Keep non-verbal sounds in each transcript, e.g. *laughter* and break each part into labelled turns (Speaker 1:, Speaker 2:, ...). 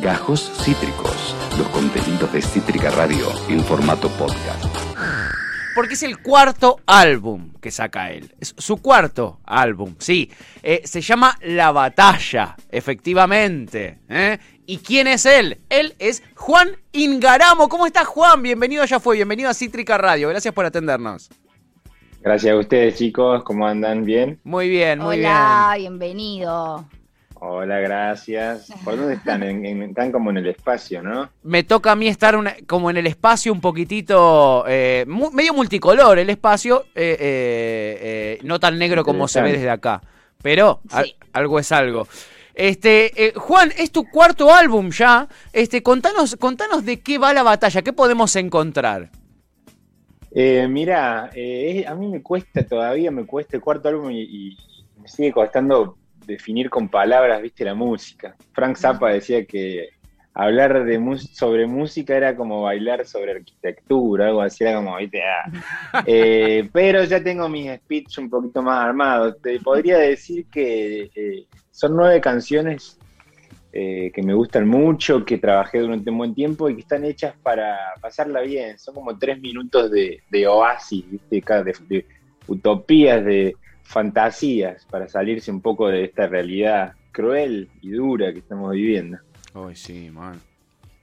Speaker 1: Gajos Cítricos, los contenidos de Cítrica Radio en formato podcast.
Speaker 2: Porque es el cuarto álbum que saca él. Es su cuarto álbum, sí. Eh, se llama La Batalla, efectivamente. ¿eh? ¿Y quién es él? Él es Juan Ingaramo. ¿Cómo estás, Juan? Bienvenido Ya Fue, bienvenido a Cítrica Radio. Gracias por atendernos.
Speaker 3: Gracias a ustedes, chicos. ¿Cómo andan? ¿Bien?
Speaker 2: Muy bien, muy
Speaker 4: Hola, bienvenido.
Speaker 3: Hola, gracias. ¿Por dónde están? En- en- están como en el espacio, ¿no?
Speaker 2: Me toca a mí estar una- como en el espacio un poquitito, eh, mu- medio multicolor el espacio, eh, eh, eh, no tan negro como se ve desde acá, pero a- algo es algo. Este, eh, Juan, es tu cuarto álbum ya. Este, contanos, contanos de qué va la batalla, qué podemos encontrar.
Speaker 3: Eh, mira, eh, a mí me cuesta todavía, me cuesta el cuarto álbum y, y me sigue costando definir con palabras, viste, la música. Frank Zappa decía que hablar de sobre música era como bailar sobre arquitectura, algo así, era como, viste, ah. *laughs* Eh, pero ya tengo mis speech un poquito más armados. Te podría decir que eh, son nueve canciones eh, que me gustan mucho, que trabajé durante un buen tiempo y que están hechas para pasarla bien. Son como tres minutos de, de oasis, ¿viste? De, de utopías, de fantasías, para salirse un poco de esta realidad cruel y dura que estamos viviendo.
Speaker 2: Ay, sí, man.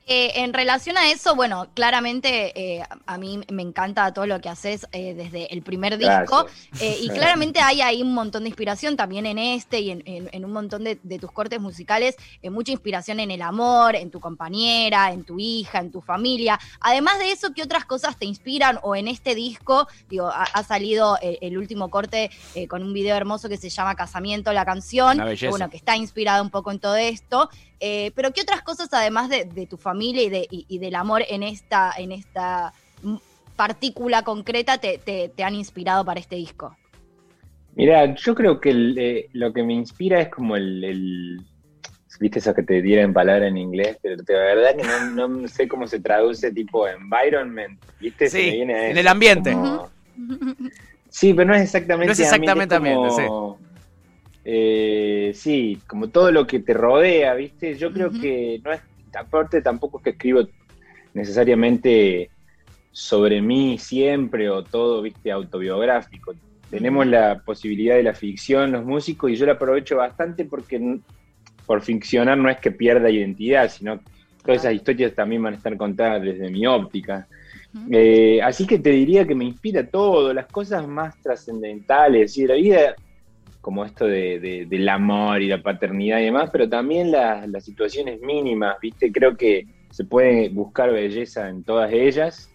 Speaker 4: Eh, en relación a eso, bueno, claramente eh, a mí me encanta todo lo que haces eh, desde el primer disco. Eh, y claramente hay ahí un montón de inspiración también en este y en, en- en un montón de, de tus cortes musicales. eh, mucha inspiración en el amor, en tu compañera, en tu hija, en tu familia. Además de eso, ¿qué otras cosas te inspiran? O en este disco, digo, ha, ha salido el último corte eh, con un video hermoso que se llama Casamiento, la canción.
Speaker 2: Una belleza.
Speaker 4: que, bueno, que está inspirado un poco en todo esto. Eh, pero ¿qué otras cosas, además de, de tu familia y, de, y- y del amor en esta, en esta partícula concreta, te, te- te han inspirado para este disco?
Speaker 3: Mira, yo creo que el, eh, lo que me inspira es como el, el- viste eso que te dieran palabra en inglés, pero de verdad que no, no sé cómo se traduce tipo environment, viste, Se
Speaker 2: Sí,
Speaker 3: me viene a
Speaker 2: en el ambiente.
Speaker 3: como- Sí, pero no es exactamente
Speaker 2: No es exactamente
Speaker 3: ambiente, es como, eh, sí, como todo lo que te rodea, viste. Yo creo que no es, aparte tampoco es que escribo necesariamente sobre mí siempre o todo, viste, autobiográfico. Tenemos la posibilidad de la ficción, los músicos, y yo la aprovecho bastante porque por ficcionar no es que pierda identidad, sino que todas esas historias también van a estar contadas desde mi óptica. Eh, así que te diría que me inspira todo, las cosas más trascendentales, y la vida, como esto de, de- del amor y la paternidad y demás, pero también las, las situaciones mínimas, ¿viste? Creo que se puede buscar belleza en todas ellas,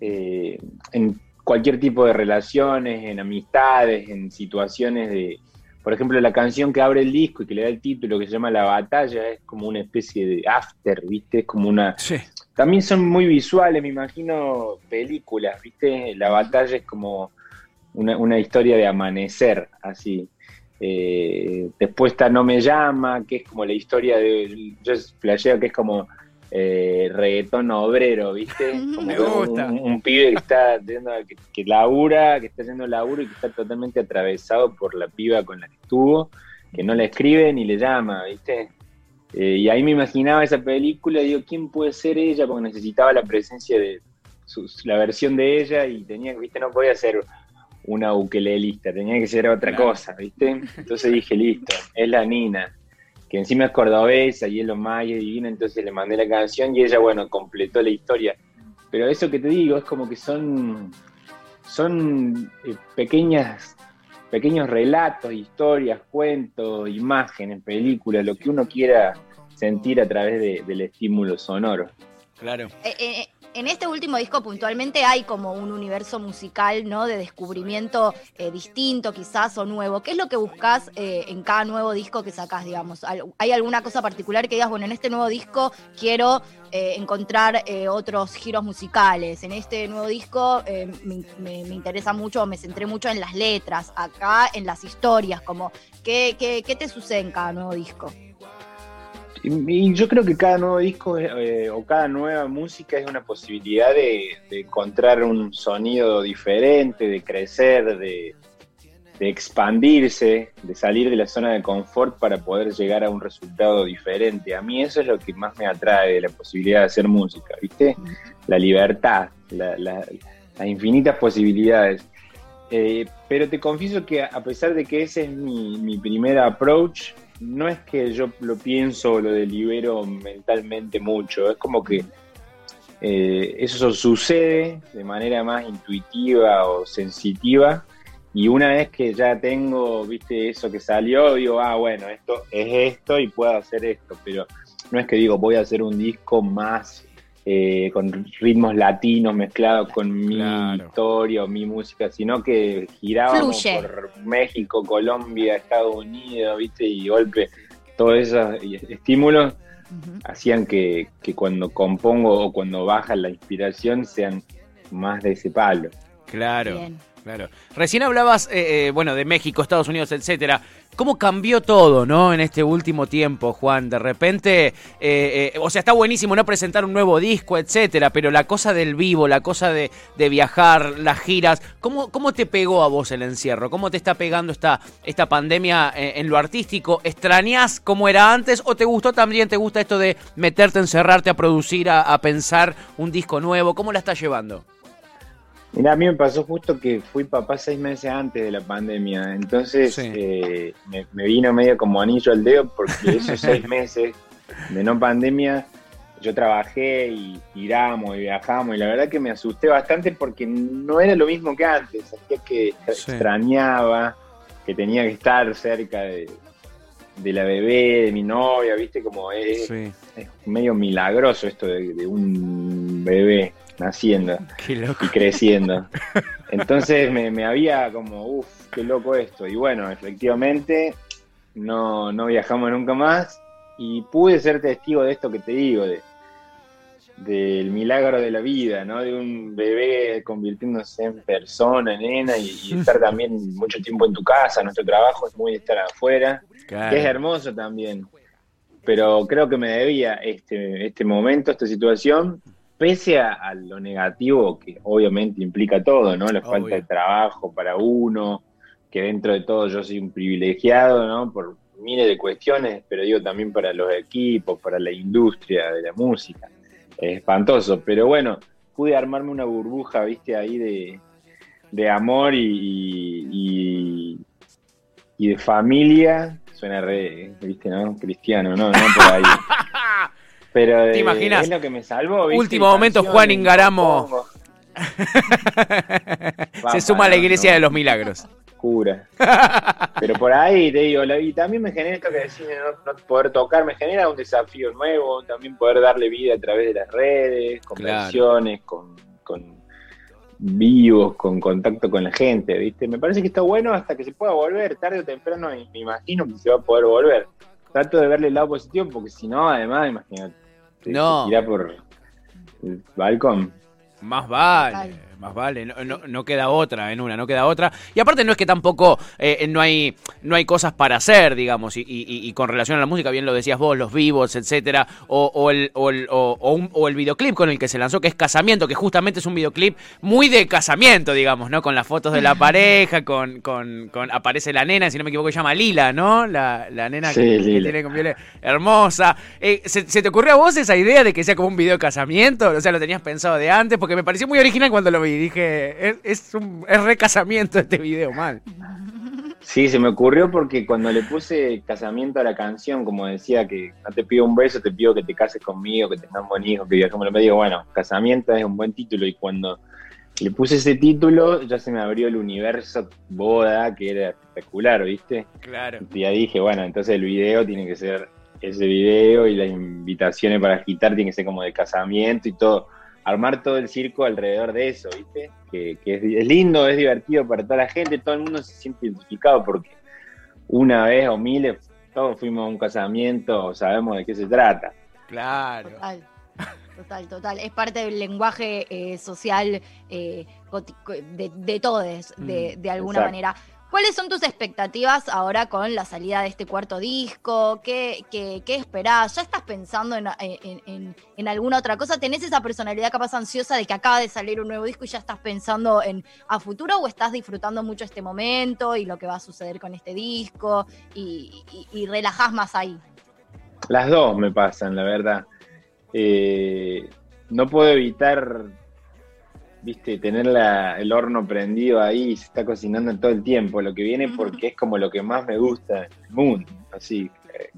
Speaker 3: eh, en cualquier tipo de relaciones, en amistades, en situaciones de... Por ejemplo, la canción que abre el disco y que le da el título que se llama La Batalla es como una especie de after, ¿viste? Es como una,
Speaker 2: Sí.
Speaker 3: también son muy visuales, me imagino películas, ¿viste? La batalla es como una, una historia de amanecer, así. Eh, después está No me llama, que es como la historia de. Yo flasheo que es como eh, reggaetón obrero, ¿viste? *laughs* Como
Speaker 2: Me gusta.
Speaker 3: Un, un pibe que está a- que, que labura, que está haciendo laburo y que está totalmente atravesado por la piba con la que estuvo, que no la escribe ni le llama, ¿viste? Eh, y ahí me imaginaba esa película digo, ¿quién puede ser ella? Porque necesitaba la presencia de su- la versión de ella y tenía, viste, no podía ser una ukelelista, tenía que ser otra
Speaker 2: Claro.
Speaker 3: cosa, ¿viste? Entonces dije, listo, es la Nina, que encima es cordobesa y es lo más y es divina, entonces le mandé la canción y ella, bueno, completó la historia. Pero eso que te digo es como que son, son eh, pequeñas, pequeños relatos, historias, cuentos, imágenes, películas, lo que uno quiera sentir a través de- del estímulo sonoro.
Speaker 2: Claro.
Speaker 4: Eh, eh, en este último disco puntualmente hay como un universo musical, ¿no? De descubrimiento eh, distinto quizás o nuevo. ¿Qué es lo que buscas eh, en cada nuevo disco que sacás, digamos? ¿Hay alguna cosa particular que digas, bueno, en este nuevo disco quiero eh, encontrar otros giros musicales? En este nuevo disco me, me- me interesa mucho, me centré mucho en las letras, acá en las historias, como, ¿qué, qué, qué te sucede en cada nuevo disco?
Speaker 3: Y, yo creo que cada nuevo disco eh, o cada nueva música es una posibilidad de, encontrar un sonido diferente, de crecer, de, de expandirse, de salir de la zona de confort para poder llegar a un resultado diferente. A mí eso es lo que más me atrae de la posibilidad de hacer música, ¿viste? La libertad, la- la- las infinitas posibilidades. Eh, pero te confieso que a pesar de que ese es mi, mi primer approach, no es que yo lo pienso o lo delibero mentalmente mucho, es como que eh, eso sucede de manera más intuitiva o sensitiva y una vez que ya tengo, viste, eso que salió, digo, ah, bueno, esto es esto y puedo hacer esto, pero no es que digo, voy a hacer un disco más eh, con ritmos latinos mezclados con mi
Speaker 2: Claro.
Speaker 3: historia o mi música, sino que girábamos
Speaker 4: Fluye.
Speaker 3: por México, Colombia, Estados Unidos, viste, y golpe, todos esos estímulos hacían que, que cuando compongo o cuando baja la inspiración sean más de ese palo.
Speaker 2: Claro.
Speaker 4: Bien.
Speaker 2: Claro. Recién hablabas, eh, eh, bueno, de México, Estados Unidos, etcétera. ¿Cómo cambió todo, no? En este último tiempo, Juan. De repente, eh, eh, o sea, está buenísimo no presentar un nuevo disco, etcétera, pero la cosa del vivo, la cosa de, de viajar, las giras, ¿cómo, ¿cómo te pegó a vos el encierro? ¿Cómo te está pegando esta, esta pandemia eh, en lo artístico? ¿Extrañás cómo era antes o te gustó también, te gusta esto de meterte, encerrarte a producir, a, a pensar un disco nuevo? ¿Cómo la estás llevando?
Speaker 3: Mira, a mí me pasó justo que fui papá seis meses antes de la pandemia, entonces
Speaker 2: Sí.
Speaker 3: eh, me, me vino medio como anillo al dedo porque *laughs* esos seis meses de no pandemia yo trabajé y giramos y viajamos y la verdad que me asusté bastante porque no era lo mismo que antes, sentía que
Speaker 2: Sí.
Speaker 3: extrañaba, que tenía que estar cerca de, de la bebé, de mi novia, viste, como es,
Speaker 2: Sí,
Speaker 3: es medio milagroso esto de, de un bebé naciendo y creciendo. Entonces me, me había como, uff, qué loco esto. Y bueno, efectivamente, no, no viajamos nunca más y pude ser testigo de esto que te digo, de del milagro de la vida, ¿no? De un bebé convirtiéndose en persona, en nena, y, y estar también mucho tiempo en tu casa. Nuestro trabajo es muy estar afuera,
Speaker 2: Claro.
Speaker 3: que es hermoso también. Pero creo que me debía este, este momento, esta situación, pese a, a lo negativo que obviamente implica todo, ¿no? La falta
Speaker 2: Obvio.
Speaker 3: de trabajo para uno, que dentro de todo yo soy un privilegiado, ¿no? Por miles de cuestiones, pero digo también para los equipos, para la industria de la música. Es espantoso, pero bueno, pude armarme una burbuja, viste, ahí de, de amor y, y, y- y de familia. Suena re, viste, ¿no? Cristiano, ¿no? No por ahí. *laughs* Pero
Speaker 2: ¿Te
Speaker 3: de-
Speaker 2: imaginas?
Speaker 3: es lo que me salvó, ¿viste?
Speaker 2: Último momento, Juan Ingaramo. *laughs* Se suma a la iglesia
Speaker 3: no.
Speaker 2: de los milagros.
Speaker 3: Cura. *laughs* Pero por ahí te digo, y también me genera esto que decís de no, no poder tocar, me genera un desafío nuevo, también poder darle vida a través de las redes, con
Speaker 2: Claro.
Speaker 3: con, con vivos, con contacto con la gente, ¿viste? Me parece que está bueno hasta que se pueda volver, tarde o temprano, y me imagino que se va a poder volver. Trato de verle el lado positivo, porque si no, además, imagínate, te-
Speaker 2: No.
Speaker 3: te por el balcón.
Speaker 2: Más vale,
Speaker 4: Total.
Speaker 2: Más vale, no, no- no queda otra en una, no queda otra. Y aparte no es que tampoco eh, no hay no hay cosas para hacer, digamos, y, y- y con relación a la música, bien lo decías vos, los vivos, etcétera, o, o el, o, el, o- o un- o el videoclip con el que se lanzó, que es Casamiento, que justamente es un videoclip muy de casamiento, digamos, ¿no? Con las fotos de la *laughs* pareja, con, con, con aparece la nena, si no me equivoco, se llama Lila, ¿no? La, la nena
Speaker 3: Sí,
Speaker 2: que, tiene con Viole- hermosa. Eh, ¿se, se te ocurrió a vos esa idea de que sea como un video de casamiento? O sea, lo tenías pensado de antes, porque me pareció muy original cuando lo vi. Dije, es, es un es re casamiento este video, mal.
Speaker 3: Sí, se me ocurrió porque cuando le puse casamiento a la canción, como decía que no te pido un beso, te pido que te cases conmigo, que tengamos buen hijo, que viajemos, me digo, bueno, casamiento es un buen título y cuando le puse ese título ya se me abrió el universo boda, que era espectacular, ¿viste?
Speaker 2: Claro.
Speaker 3: Y ya dije, bueno, entonces el video tiene que ser ese video y las invitaciones para agitar tiene que ser como de casamiento y todo. Armar todo el circo alrededor de eso, ¿viste? Que, que es, es lindo, es divertido para toda la gente, todo el mundo se siente identificado porque una vez o miles, todos fuimos a un casamiento, sabemos de qué se trata.
Speaker 2: Claro.
Speaker 4: Total, total, total. Es parte del lenguaje eh, social eh, de, de todos, de,
Speaker 2: Mm,
Speaker 4: de alguna
Speaker 3: exacto.
Speaker 4: manera. ¿Cuáles son tus expectativas ahora con la salida de este cuarto disco? ¿Qué, qué, qué esperás? ¿Ya estás pensando en, en, en, alguna otra cosa? ¿Tenés esa personalidad capaz ansiosa de que acaba de salir un nuevo disco y ya estás pensando en a futuro o estás disfrutando mucho este momento y lo que va a suceder con este disco y, y, relajás más ahí?
Speaker 3: Las dos me pasan, la verdad. Eh, no puedo evitar viste, tener el horno prendido ahí, se está cocinando todo el tiempo, lo que viene porque es como lo que más me gusta en el mundo, así, eh,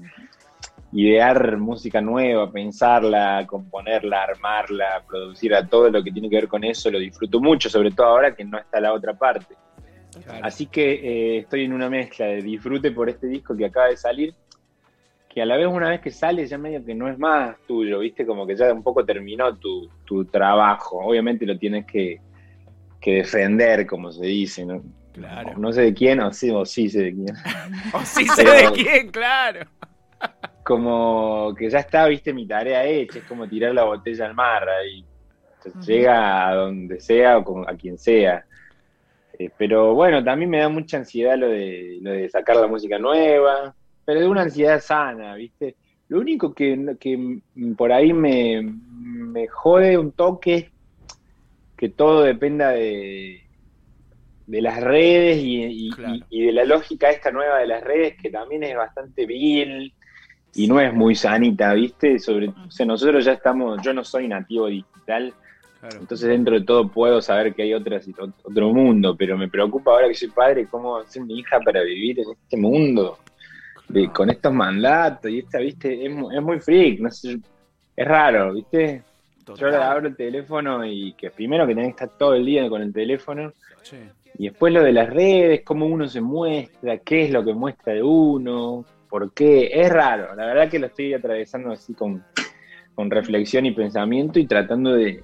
Speaker 3: idear música nueva, pensarla, componerla, armarla, producir a todo lo que tiene que ver con eso, lo disfruto mucho, sobre todo ahora que no está la otra parte. Así que eh, estoy en una mezcla de disfrute por este disco que acaba de salir, que a la vez una vez que sale ya medio que no es más tuyo, ¿viste? Como que ya un poco terminó tu, trabajo. Obviamente lo tienes que, defender, como se dice, ¿no? Claro. No sé de quién, o sí, o sí sé de quién. *laughs*
Speaker 2: o sí sé de quién, claro.
Speaker 3: como que ya está, viste, mi tarea hecha, es como tirar la botella al mar, ahí llega a donde sea o con, a quien sea. Eh, pero bueno, también me da mucha ansiedad lo de, lo de sacar la música nueva, pero de una ansiedad sana, ¿viste? Lo único que, que por ahí me, me, jode un toque que todo dependa de, de las redes y, de la lógica esta nueva de las redes que también es bastante vil y no es muy sanita, ¿viste? Sobre, o sea, nosotros ya estamos, yo no soy nativo digital, entonces dentro de todo puedo saber que hay otras, otro mundo, pero me preocupa ahora que soy padre cómo hacer mi hija para vivir en este mundo con estos mandatos y esta, viste, es, es muy freak, no sé, es raro, viste. Yo ahora abro el teléfono y que primero que tenés que estar todo el día con el teléfono. Y después lo de las redes, cómo uno se muestra, qué es lo que muestra de uno, por qué. Es raro, la verdad que lo estoy atravesando así con, con reflexión y pensamiento y tratando de,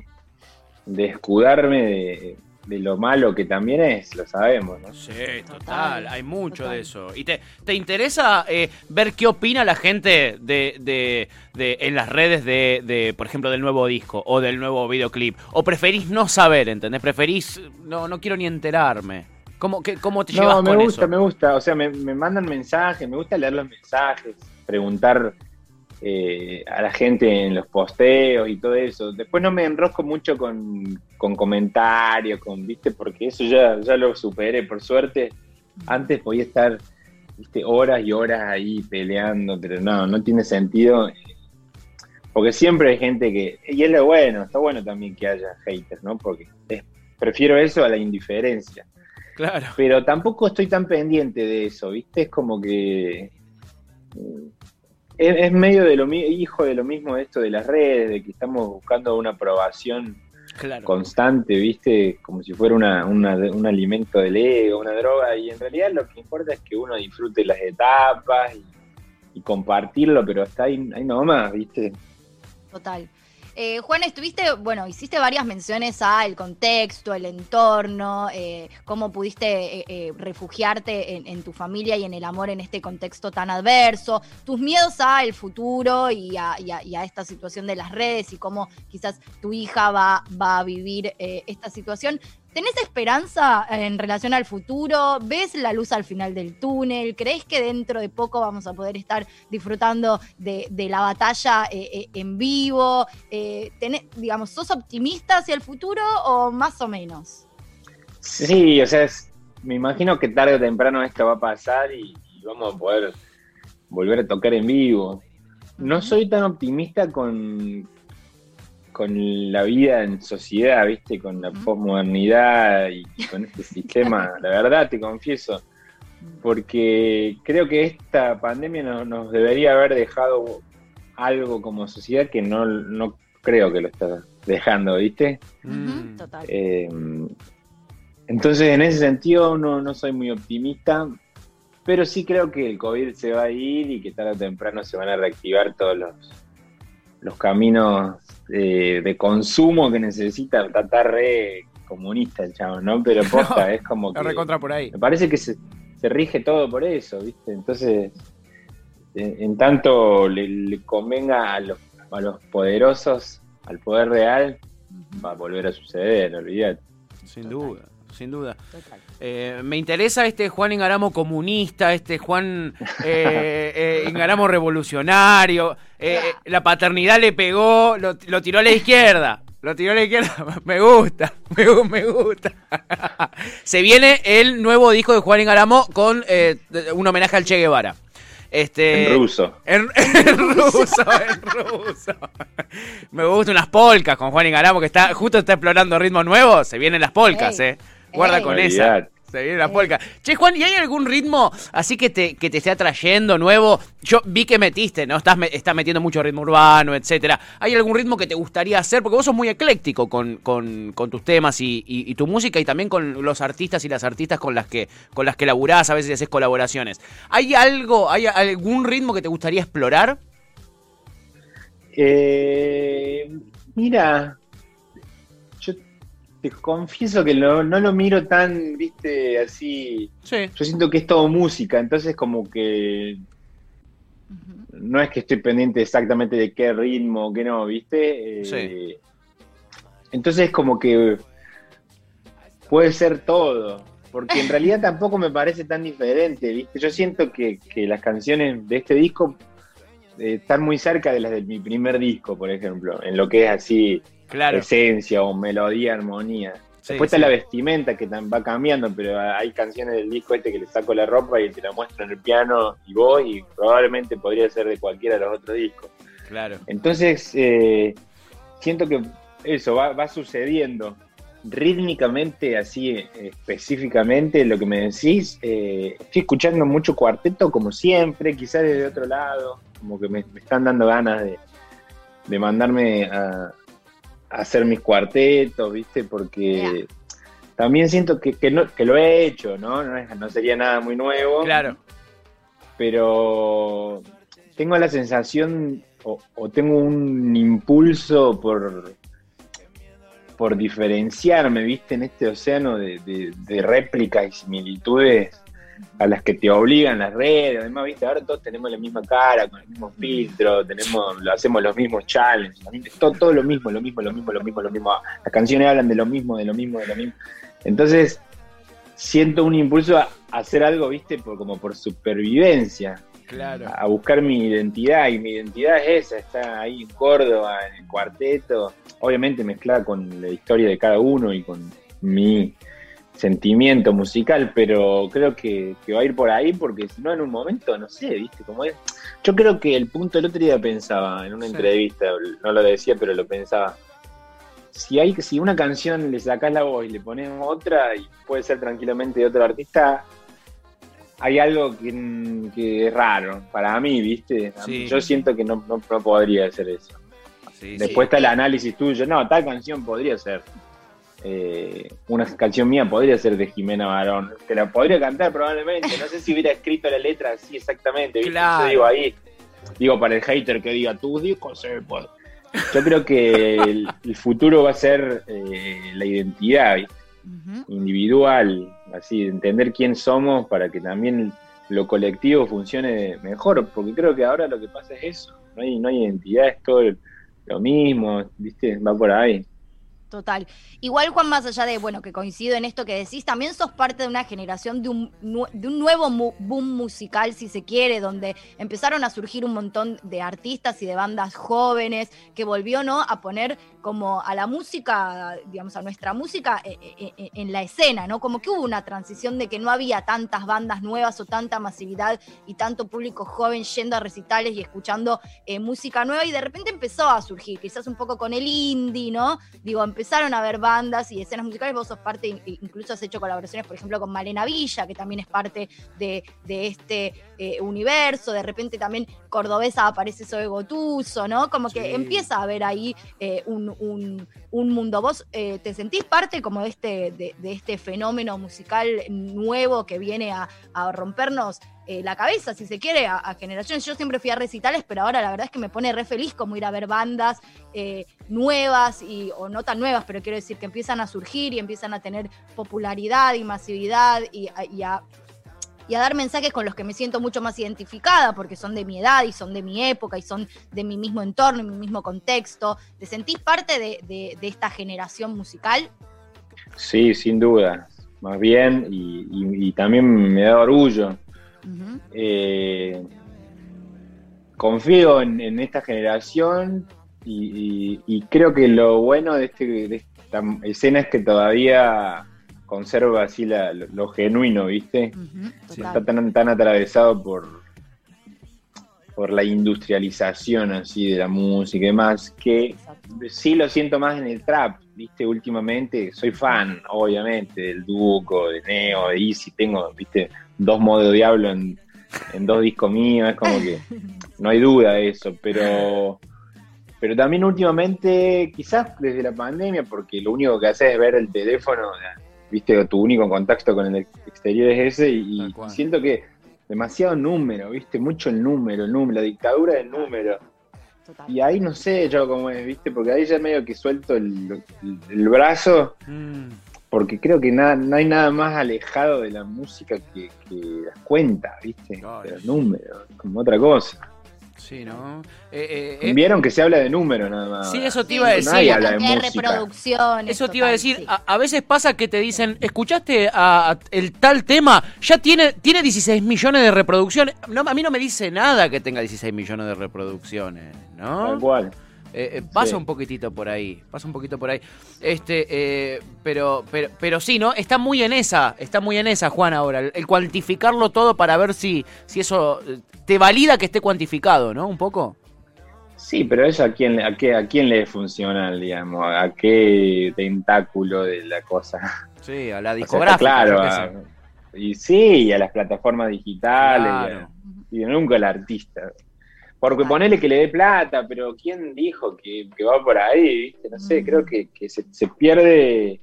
Speaker 3: de escudarme de, de lo malo que también es, lo sabemos, ¿no?
Speaker 2: Sí, total, hay mucho de eso. ¿Y te, te interesa eh, ver qué opina la gente de, de, de en las redes de, de, por ejemplo, del nuevo disco o del nuevo videoclip? ¿O preferís no saber, entendés? ¿Preferís, no, no quiero ni enterarme? ¿Cómo, qué, cómo te llevas
Speaker 3: me
Speaker 2: gusta,
Speaker 3: me gusta. O sea, me, me mandan mensajes, me gusta leer los mensajes, preguntar eh, a la gente en los posteos y todo eso. Después no me enrosco mucho con, comentarios, con, viste, porque eso ya, ya lo superé, por suerte. Antes podía estar viste, horas y horas ahí peleando, pero no, no tiene sentido. Porque siempre hay gente que, y es lo bueno, está bueno también que haya haters, ¿no? Porque prefiero eso a la indiferencia.
Speaker 2: Claro.
Speaker 3: Pero tampoco estoy tan pendiente de eso, ¿viste? Es como que es, medio de lo hijo de lo mismo esto de las redes, de que estamos buscando una aprobación constante, ¿viste? Como si fuera una, un alimento del ego, una droga, y en realidad lo que importa es que uno disfrute las etapas y, compartirlo, pero hasta ahí, ahí nomás, ¿viste?
Speaker 4: Total. Eh, Juan, estuviste, bueno, hiciste varias menciones a el contexto, el entorno, eh, cómo pudiste eh, refugiarte en, tu familia y en el amor en este contexto tan adverso, tus miedos a el futuro y a, esta situación de las redes y cómo quizás tu hija va, va a vivir esta situación. ¿Tenés esperanza en relación al futuro? ¿Ves la luz al final del túnel? ¿Crees que dentro de poco vamos a poder estar disfrutando de, la batalla eh, eh, en vivo? Eh, digamos, ¿sos optimista hacia el futuro o más o menos?
Speaker 3: Sí, o sea, me imagino que tarde o temprano esto va a pasar y, y vamos a poder volver a tocar en vivo. No soy tan optimista con, con la vida en sociedad, ¿viste? Con la posmodernidad y con este *laughs* sistema, la verdad te confieso, porque creo que esta pandemia nos debería haber dejado algo como sociedad que no, creo que lo está dejando, ¿viste? Total. Eh, entonces, en ese sentido, no, no soy muy optimista, pero sí creo que el COVID se va a ir y que tarde o temprano se van a reactivar todos los, los caminos eh, de consumo que necesita, está, re comunista el chavo, ¿no? Pero *laughs* posta, es como que...
Speaker 2: por ahí.
Speaker 3: Me parece que se, rige todo por eso, ¿viste? Entonces, en, tanto le, convenga a los, a los poderosos, al poder real, va a volver a suceder, olvídate.
Speaker 2: Sin duda, sin duda. Eh, me interesa este Juan Ingaramo comunista, este Juan eh, eh, Ingaramo revolucionario. la paternidad le pegó, lo, tiró a la izquierda. Lo tiró a la izquierda. *laughs* Me gusta, me, me gusta. *laughs* Se viene el nuevo disco de Juan Ingaramo con un homenaje al Che Guevara.
Speaker 3: Este, en ruso. *laughs*
Speaker 2: En, ruso, en ruso. Me gustan unas polcas con Juan Ingaramo que está justo está explorando ritmos nuevos. Se vienen las polcas, eh. Guarda con esa. Se viene la polka. Che, Juan, ¿y hay algún ritmo así que te, que te esté atrayendo nuevo? Yo vi que metiste, ¿no? Estás, estás metiendo mucho ritmo urbano, etcétera. ¿Hay algún ritmo que te gustaría hacer? Porque vos sos muy ecléctico con, con, con tus temas y, y, tu música y también con los artistas y las artistas con las que, con las que laburás, a veces haces colaboraciones. ¿Hay algo, hay algún ritmo que te gustaría explorar?
Speaker 3: Eh, mira, te confieso que no lo miro tan, viste, así. Yo siento que es todo música, entonces como que no es que estoy pendiente exactamente de qué ritmo, qué no, viste. Eh, entonces como que puede ser todo, porque en realidad tampoco me parece tan diferente, viste. Yo siento que, las canciones de este disco eh, están muy cerca de las de mi primer disco, por ejemplo, en lo que es así esencia o melodía, armonía. Después está la vestimenta que va cambiando, pero hay canciones del disco este que le saco la ropa y te la muestro en el piano y voy y probablemente podría ser de cualquiera de los otros discos.
Speaker 2: Claro.
Speaker 3: Entonces, eh, siento que eso va, sucediendo rítmicamente, así específicamente, lo que me decís. Eh, estoy escuchando mucho cuarteto, como siempre, quizás desde otro lado, como que me, están dando ganas de, de mandarme a, hacer mis cuartetos, ¿viste? Porque también siento que, que, no, que, lo he hecho, ¿no? No, sería nada muy nuevo.
Speaker 2: Claro.
Speaker 3: Pero tengo la sensación o, tengo un impulso por, por diferenciarme, ¿viste? En este océano de, de, de réplicas y similitudes a las que te obligan las redes, además, viste, ahora todos tenemos la misma cara, con el mismo filtro, tenemos, lo hacemos los mismos challenges, todo, todo lo mismo, lo mismo, lo mismo, lo mismo, lo mismo, las canciones hablan de lo mismo, de lo mismo, de lo mismo. Entonces, siento un impulso a hacer algo, viste, por, como por supervivencia.
Speaker 2: Claro.
Speaker 3: A buscar mi identidad, y mi identidad es esa, está ahí en Córdoba, en el cuarteto, obviamente mezclada con la historia de cada uno y con mi sentimiento musical, pero creo que, va a ir por ahí porque si no en un momento, no sé, viste, como es. Yo creo que el punto el otro día pensaba en una entrevista, no lo decía, pero lo pensaba. Si hay si una canción le sacás la voz y le pones otra, y puede ser tranquilamente de otro artista, hay algo que, es raro para mí, ¿viste? Yo siento que no, no, podría hacer eso. Después está el análisis tuyo, no, tal canción podría ser eh, una canción mía podría ser de Jimena Barón. Te la podría cantar probablemente. No sé si hubiera escrito la letra así exactamente. Yo digo ahí, digo para el hater que diga tus discos se Yo creo que el, futuro va a ser eh, la identidad individual, así, entender quién somos para que también lo colectivo funcione mejor, porque creo que ahora lo que pasa es eso, no hay, no hay identidad, es todo lo mismo, ¿viste? Va por ahí.
Speaker 4: Total. Igual, Juan, más allá de, bueno, que coincido en esto que decís, también sos parte de una generación de un, de un nuevo boom musical, si se quiere, donde empezaron a surgir un montón de artistas y de bandas jóvenes, que volvió, a poner como a la música, digamos, a nuestra música eh, eh, eh, en la escena, ¿no? Como que hubo una transición de que no había tantas bandas nuevas o tanta masividad y tanto público joven yendo a recitales y escuchando música nueva y de repente empezó a surgir, quizás un poco con el indie, ¿no? Digo, empezaron a haber bandas y escenas musicales, vos sos parte, incluso has hecho colaboraciones, por ejemplo, con Malena Villa, que también es parte de, este eh, universo, de repente también Cordobesa aparece Zoe Gotuso, ¿no? Como que empieza a haber ahí eh, un, mundo. ¿Vos eh, te sentís parte como de este, de, este fenómeno musical nuevo que viene a, rompernos la cabeza, si se quiere, a, generaciones. Yo siempre fui a recitales, pero ahora la verdad es que me pone re feliz como ir a ver bandas nuevas, y, o no tan nuevas, pero quiero decir que empiezan a surgir y empiezan a tener popularidad y masividad y, a y a dar mensajes con los que me siento mucho más identificada, porque son de mi edad y son de mi época y son de mi mismo entorno y mi mismo contexto. ¿Te sentís parte de, esta generación musical?
Speaker 3: Sí, sin duda. más bien, y también me da orgullo. Eh, confío en, en esta generación y, y- y creo que lo bueno de, este, de esta escena es que todavía conserva así la- lo, lo genuino, ¿viste?
Speaker 4: Total.
Speaker 3: Está tan, tan atravesado por, por la industrialización así de la música y demás, que
Speaker 4: Exacto.
Speaker 3: sí lo siento más en el trap, ¿viste? Últimamente soy fan, obviamente, del Duco, de Neo, de Easy, tengo, ¿viste? Dos modos Diablo en, en dos discos míos, es como que no hay duda de eso, pero pero también últimamente, quizás desde la pandemia, porque lo único que haces es ver el teléfono, viste, tu único contacto con el exterior es ese, y, siento que demasiado número, viste, mucho el número, el número, la dictadura del número.
Speaker 4: Total.
Speaker 3: Y ahí no sé yo cómo es, viste, porque ahí ya medio que suelto el, el- el brazo,
Speaker 2: Mm,
Speaker 3: porque creo que nada, no hay nada más alejado de la música que, que las cuentas, viste,
Speaker 2: Ay.
Speaker 3: de los números, como otra cosa.
Speaker 2: sí, ¿no? Eh, eh, eh,
Speaker 3: Vieron que se habla de números nada más.
Speaker 2: Sí, eso te iba a decir.
Speaker 3: Nadie
Speaker 4: la
Speaker 3: habla de
Speaker 4: reproducciones.
Speaker 2: Eso te iba a decir,
Speaker 4: sí.
Speaker 2: a, a veces pasa que te dicen, ¿escuchaste a, a el tal tema? Ya tiene, tiene 16 millones de reproducciones. No, a mí no me dice nada que tenga 16 millones de reproducciones, ¿no?
Speaker 3: Tal cual.
Speaker 2: Eh, eh, pasa
Speaker 3: Sí.
Speaker 2: un poquitito por ahí, pasa un poquito por ahí. Este, eh, pero, pero, pero sí, ¿no? Está muy en esa, está muy en esa, Juan, ahora. El, el cuantificarlo todo para ver si, si eso eh, te valida que esté cuantificado, ¿no? Un poco.
Speaker 3: Sí, pero eso a quién, a qué, a quién le funciona, digamos, a qué tentáculo de la cosa.
Speaker 2: Sí, a la
Speaker 3: O sea,
Speaker 2: discográfica.
Speaker 3: claro, a- y sí, y a las plataformas digitales,
Speaker 2: Claro.
Speaker 3: y, a- y nunca al artista. Porque ponele que le dé plata, pero ¿quién dijo que, que va por ahí? ¿viste? No sé,
Speaker 4: Mm.
Speaker 3: creo que, que se, se pierde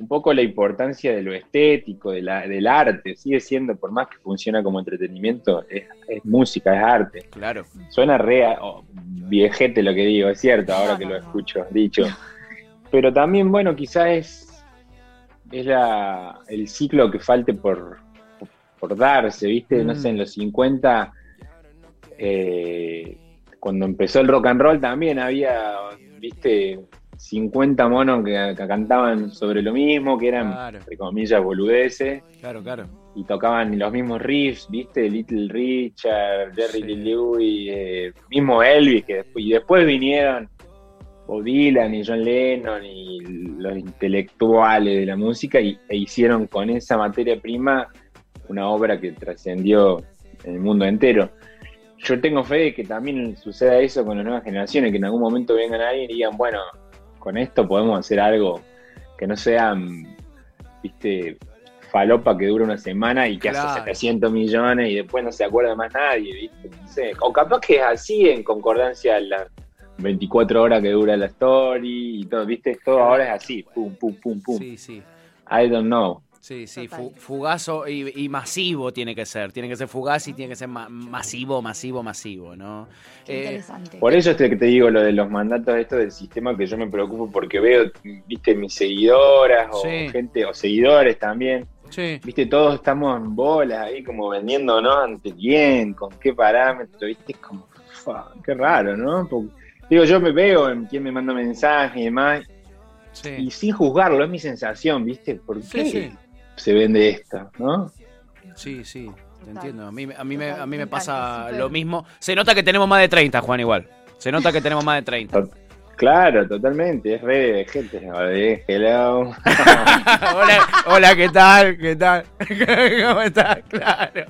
Speaker 3: un poco la importancia de lo estético, de la, del arte. Sigue siendo, por más que funciona como entretenimiento, es, es música, es arte.
Speaker 2: Claro.
Speaker 3: Suena re oh, viejete lo que digo, es cierto, ahora
Speaker 4: No,
Speaker 3: que
Speaker 4: no,
Speaker 3: lo
Speaker 4: no. *laughs*
Speaker 3: escucho dicho. Pero también, bueno, quizás es, es la, el ciclo que falte por, por darse, ¿viste? No
Speaker 2: Mm.
Speaker 3: sé, en los 50, eh, cuando empezó el rock and roll también había, ¿viste? 50 monos que, que cantaban sobre lo mismo, que eran,
Speaker 2: Claro.
Speaker 3: entre comillas, boludeces
Speaker 2: Claro, claro.
Speaker 3: y tocaban los mismos riffs, ¿viste? Little Richard, Jerry
Speaker 2: Sí.
Speaker 3: Lee Lewis, eh, mismo Elvis, que después, y después vinieron Bob Dylan y John Lennon y los intelectuales de la música y, e hicieron con esa materia prima una obra que trascendió en el mundo entero. Yo tengo fe de que también suceda eso con las nuevas generaciones, que en algún momento vengan ahí y digan, bueno, con esto podemos hacer algo que no sea, mm, viste, falopa que dura una semana y que
Speaker 2: Claro.
Speaker 3: hace 700 millones y después no se acuerda más nadie, ¿viste? No sé. O capaz que es así en concordancia a las 24 horas que dura la story y todo, ¿viste? Todo ahora es así, pum, pum, pum, pum.
Speaker 2: Sí, sí.
Speaker 3: I don't know.
Speaker 2: Sí, sí,
Speaker 4: Total.
Speaker 2: fu- fugazo y, y masivo tiene que ser. Tiene que ser fugaz y tiene que ser ma- masivo, masivo, masivo, ¿no?
Speaker 4: Qué
Speaker 2: Eh,
Speaker 4: interesante.
Speaker 3: Por eso es que te digo lo de los mandatos estos del sistema que yo me preocupo porque veo, viste, mis seguidoras o
Speaker 2: Sí.
Speaker 3: gente, o seguidores también,
Speaker 2: sí,
Speaker 3: viste, todos estamos en bolas ahí como vendiendo, ¿no? Ante quién, con qué parámetro, viste, como, qué raro, ¿no? Porque, digo, yo me veo en quién me manda mensajes y demás, y
Speaker 2: sí.
Speaker 3: sin juzgarlo, es mi sensación, viste, ¿por
Speaker 2: Sí,
Speaker 3: qué
Speaker 2: sí.
Speaker 3: Se vende esto, no?
Speaker 2: Sí, sí, te entiendo. A mí, a mí, me, a mí me pasa lo mismo. Se nota que tenemos más de 30, Juan, igual. Se nota que tenemos más de 30.
Speaker 3: Claro, totalmente, es re de gente, de hello. *laughs*
Speaker 2: hola, hola, ¿qué tal? ¿Qué tal? *laughs* ¿Cómo estás? Claro.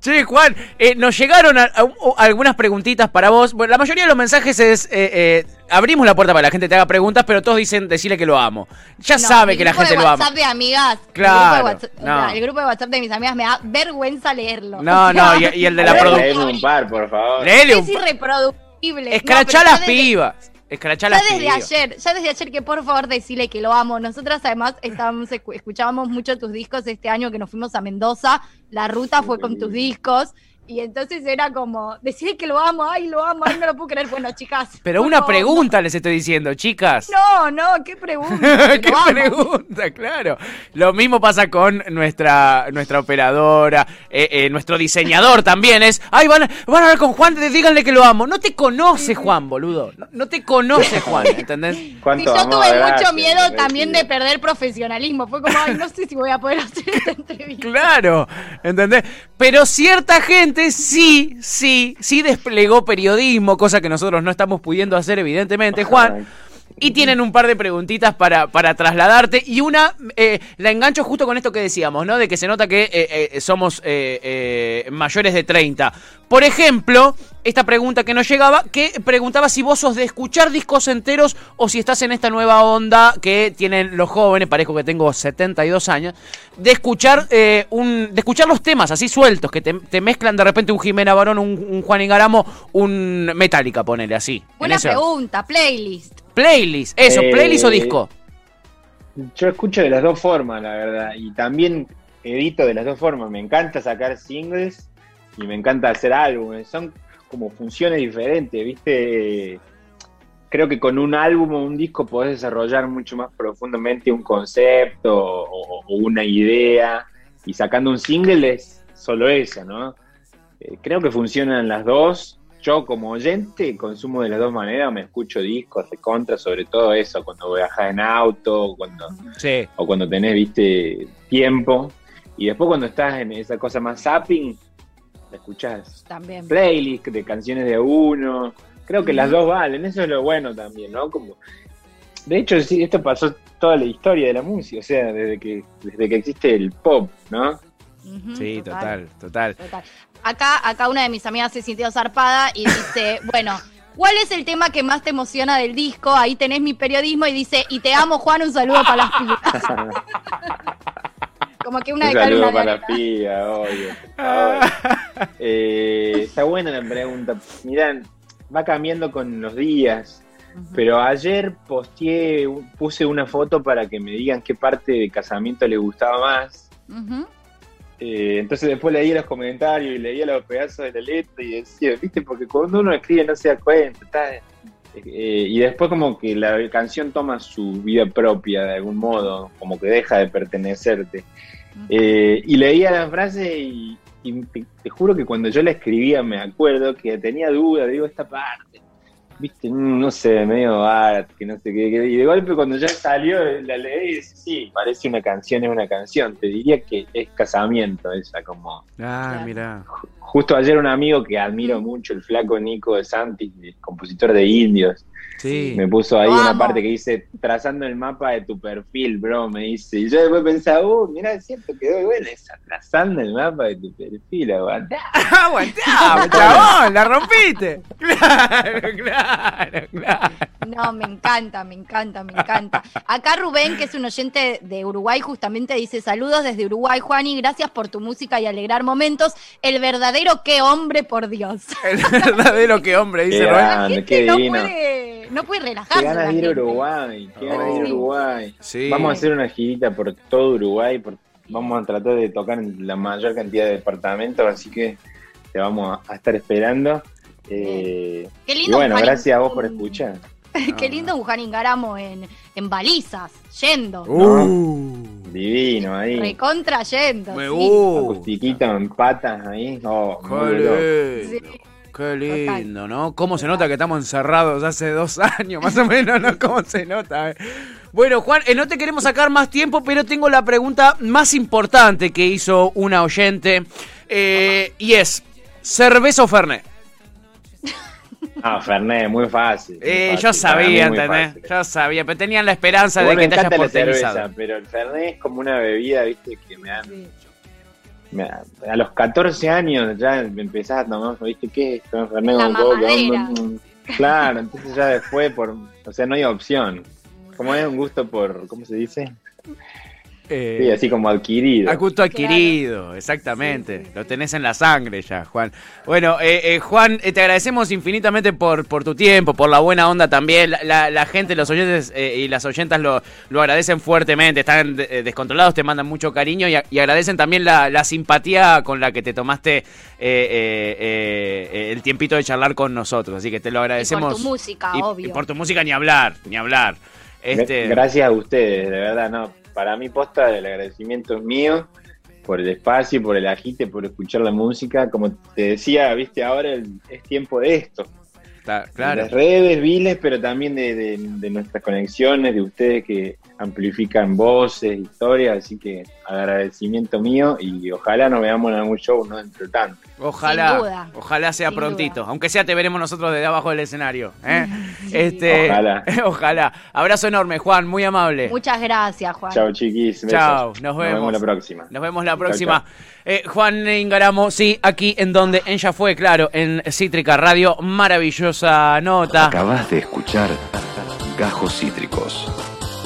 Speaker 2: Che, Juan, eh, nos llegaron a- a- a algunas preguntitas para vos. Bueno, la mayoría de los mensajes es. eh, eh, abrimos la puerta para que la gente te haga preguntas, pero todos dicen decirle que lo amo. Ya
Speaker 4: No,
Speaker 2: sabe que la
Speaker 4: grupo
Speaker 2: gente
Speaker 4: de
Speaker 2: lo ama.
Speaker 4: WhatsApp de amigas.
Speaker 2: Claro,
Speaker 4: El grupo, de WhatsApp, o
Speaker 2: no.
Speaker 4: sea, el grupo de WhatsApp de mis amigas me da vergüenza leerlo.
Speaker 2: No,
Speaker 4: O sea,
Speaker 2: no, y, y el de la *laughs* producción.
Speaker 3: un par, por favor.
Speaker 2: Léele un
Speaker 4: Es irreproducible.
Speaker 2: Escrachá
Speaker 4: No,
Speaker 2: las
Speaker 4: desde-
Speaker 2: pibas. Escrachá
Speaker 4: Ya desde ayer, ya desde ayer que por favor decile que lo amo. Nosotras además estábamos, escu- escuchábamos mucho tus discos este año que nos fuimos a Mendoza. La ruta fue con tus discos Y entonces era como, decir que lo amo, ay, lo amo, ay, no lo puedo creer. Bueno, chicas. *laughs*
Speaker 2: Pero una pregunta les estoy diciendo, chicas.
Speaker 4: No, no, qué pregunta. *laughs*
Speaker 2: ¿Qué pregunta? Claro. Lo mismo pasa con nuestra, nuestra operadora, eh, eh, nuestro diseñador también es. Ay, van a, van a hablar con Juan, díganle que lo amo. No te conoce Juan, boludo. No, no te conoce Juan, *laughs* ¿entendés?
Speaker 4: Sí,
Speaker 3: ¿Cuánto
Speaker 4: yo tuve mucho miedo también de perder profesionalismo. Fue como, ay, no sé si voy a poder hacer esta entrevista.
Speaker 2: Claro, ¿entendés? Pero cierta gente sí, sí, sí desplegó periodismo, cosa que nosotros no estamos pudiendo hacer, evidentemente, Juan. Y tienen un par de preguntitas para, para trasladarte. Y una, eh, la engancho justo con esto que decíamos, ¿no? De que se nota que eh, eh, somos eh, mayores de 30. Por ejemplo, esta pregunta que nos llegaba, que preguntaba si vos sos de escuchar discos enteros o si estás en esta nueva onda que tienen los jóvenes, parezco que tengo 72 años, de escuchar eh, un, de escuchar los temas así sueltos, que te, te mezclan de repente un Jimena Barón, un, un Juan Ingaramo, un Metallica, ponele así. en
Speaker 4: Buena pregunta, playlist.
Speaker 2: Playlist, eso,
Speaker 3: Eh,
Speaker 2: playlist o disco.
Speaker 3: Yo escucho de las dos formas, la verdad, y también edito de las dos formas. Me encanta sacar singles y me encanta hacer álbumes. Son como funciones diferentes, ¿viste? Creo que con un álbum o un disco podés desarrollar mucho más profundamente un concepto o, o una idea, y sacando un single es solo eso, ¿no? Eh, creo que funcionan las dos. Yo como oyente consumo de las dos maneras, me escucho discos de contra, sobre todo eso, cuando viajas en auto, cuando,
Speaker 2: Sí.
Speaker 3: o cuando tenés, viste, tiempo. Y después cuando estás en esa cosa más zapping, escuchás
Speaker 4: También.
Speaker 3: playlist de canciones de uno. Creo que las dos valen, eso es lo bueno también, ¿no? Como, de hecho, sí, esto pasó toda la historia de la música, o sea, desde que, desde que existe el pop, ¿no?
Speaker 2: Sí, total, total.
Speaker 4: total. Acá, acá una de mis amigas se sintió zarpada y dice, *laughs* bueno, ¿cuál es el tema que más te emociona del disco? Ahí tenés mi periodismo y dice, y te amo Juan, un saludo para las *laughs* pibas. Como que una
Speaker 3: Un
Speaker 4: de cal, una
Speaker 3: saludo para
Speaker 4: arena.
Speaker 3: la piba, obvio. *laughs* Eh, está buena la pregunta. Mirá, va cambiando con los días. Pero ayer posteé, puse una foto para que me digan qué parte de casamiento le gustaba más. Eh, entonces después leía los comentarios y leía los pedazos de la letra y decía, viste, porque cuando uno escribe no se da cuenta. está- eh, y después como que la canción toma su vida propia de algún modo, como que deja de pertenecerte. Eh, y leía la frase y, y te, te juro que cuando yo la escribía me acuerdo que tenía dudas, digo, esta parte, viste, Mm, no sé, medio art, que no sé qué, qué. y de golpe cuando ya salió la leí y dije, sí, parece una canción, es una canción, te diría que es casamiento esa, como...
Speaker 2: Ah, mira.
Speaker 3: Justo ayer un amigo que admiro mucho, el flaco Nico de Santis, el compositor de Indios,
Speaker 2: Sí.
Speaker 3: me puso ahí una parte que dice, trazando el mapa de tu perfil, bro, me dice. Y yo después pensaba, uh, mirá, es cierto, quedó buena esa, trazando el mapa de tu perfil, aguantá. *laughs*
Speaker 2: Aguantá, *laughs* chabón, la rompiste. *laughs* Claro, claro, claro.
Speaker 4: No, me encanta, me encanta, me encanta. Acá Rubén, que es un oyente de Uruguay, justamente dice saludos desde Uruguay, Juani, gracias por tu música y alegrar momentos. El verdadero qué hombre, por Dios.
Speaker 2: El verdadero que hombre, dice
Speaker 3: Qué
Speaker 2: Rubén.
Speaker 4: La
Speaker 3: grande,
Speaker 4: gente
Speaker 3: qué
Speaker 4: no
Speaker 3: divino.
Speaker 4: puede, no puede
Speaker 3: Qué
Speaker 4: relajarse.
Speaker 3: ganas de ir a. Uruguay, qué ganas de ir a. Uruguay.
Speaker 2: Sí.
Speaker 3: Vamos a hacer una girita por todo Uruguay, por- vamos a tratar de tocar en la mayor cantidad de departamentos, así que te vamos a, a estar esperando. Eh,
Speaker 4: Qué
Speaker 3: y
Speaker 4: lindo
Speaker 3: bueno,
Speaker 4: Juan
Speaker 3: gracias a vos por escuchar. *laughs*
Speaker 4: Qué lindo un Juan Ingaramo en, en balizas, yendo.
Speaker 2: Uh,
Speaker 3: Divino ahí.
Speaker 4: Recontra yendo.
Speaker 2: me
Speaker 4: sí.
Speaker 2: gusta.
Speaker 3: Acustiquito en patas ahí. Oh,
Speaker 2: Qué lindo.
Speaker 4: Sí.
Speaker 2: Qué lindo, ¿no? ¿Cómo se nota que estamos encerrados hace dos *laughs* años, más o menos, ¿no? ¿Cómo se nota? eh? Bueno, Juan, eh, no te queremos sacar más tiempo, pero tengo la pregunta más importante que hizo una oyente. eh, y es, ¿cerveza o Fernet? *laughs*
Speaker 3: Ah, Fernet, muy fácil. muy
Speaker 2: Eh,
Speaker 3: fácil,
Speaker 2: yo sabía, ¿entendés? Yo sabía, pero tenían la esperanza de que te hayas
Speaker 3: la cerveza, pero el Fernet es como una bebida, viste, que me dan...
Speaker 4: Sí.
Speaker 3: me da- a los 14 años ya me empezás a tomar, viste, ¿qué es esto? Fernet
Speaker 4: La
Speaker 3: con Claro, entonces ya después, por, o sea, no hay opción. Como es un gusto por, ¿cómo se dice?
Speaker 2: Eh,
Speaker 3: Sí, así como adquirido.
Speaker 2: a gusto adquirido, exactamente. Lo tenés en la sangre ya, Juan. Bueno, eh, eh, Juan, eh, te agradecemos infinitamente por, por tu tiempo, por la buena onda también. La, la- la gente, los oyentes eh, y las oyentas lo, lo agradecen fuertemente. Están eh, descontrolados, te mandan mucho cariño y, a- y agradecen también la, la simpatía con la que te tomaste eh, eh, eh, eh, el tiempito de charlar con nosotros. Así que te lo agradecemos.
Speaker 4: tu música,
Speaker 2: Y-
Speaker 4: obvio.
Speaker 2: y por tu música ni hablar, ni hablar. Este,
Speaker 3: Gracias a ustedes, de verdad, no. Para mí, posta, el agradecimiento es mío por el espacio, por el agite, por escuchar la música. Como te decía, viste, ahora el- es tiempo de esto. De las redes, viles, pero también de, de- de nuestras conexiones, de ustedes que amplifican voces, historias. Así que agradecimiento mío y ojalá nos veamos en algún show, no entre tanto.
Speaker 2: Ojalá,
Speaker 4: Sin duda.
Speaker 2: ojalá sea
Speaker 4: Sin
Speaker 2: prontito.
Speaker 4: duda.
Speaker 2: Aunque sea te veremos nosotros desde abajo del escenario. ¿eh? este,
Speaker 3: Ojalá. *laughs*
Speaker 2: ojalá. Abrazo enorme, Juan, muy amable.
Speaker 4: Muchas gracias, Juan.
Speaker 3: Chao, chiquis.
Speaker 2: Chao, nos vemos.
Speaker 3: la próxima.
Speaker 2: Nos vemos la
Speaker 3: Chau,
Speaker 2: próxima. Eh, Juan Ingaramo, sí, aquí en donde ella fue, claro, en Cítrica Radio. Maravillosa nota.
Speaker 1: Acabas de escuchar Gajos Cítricos.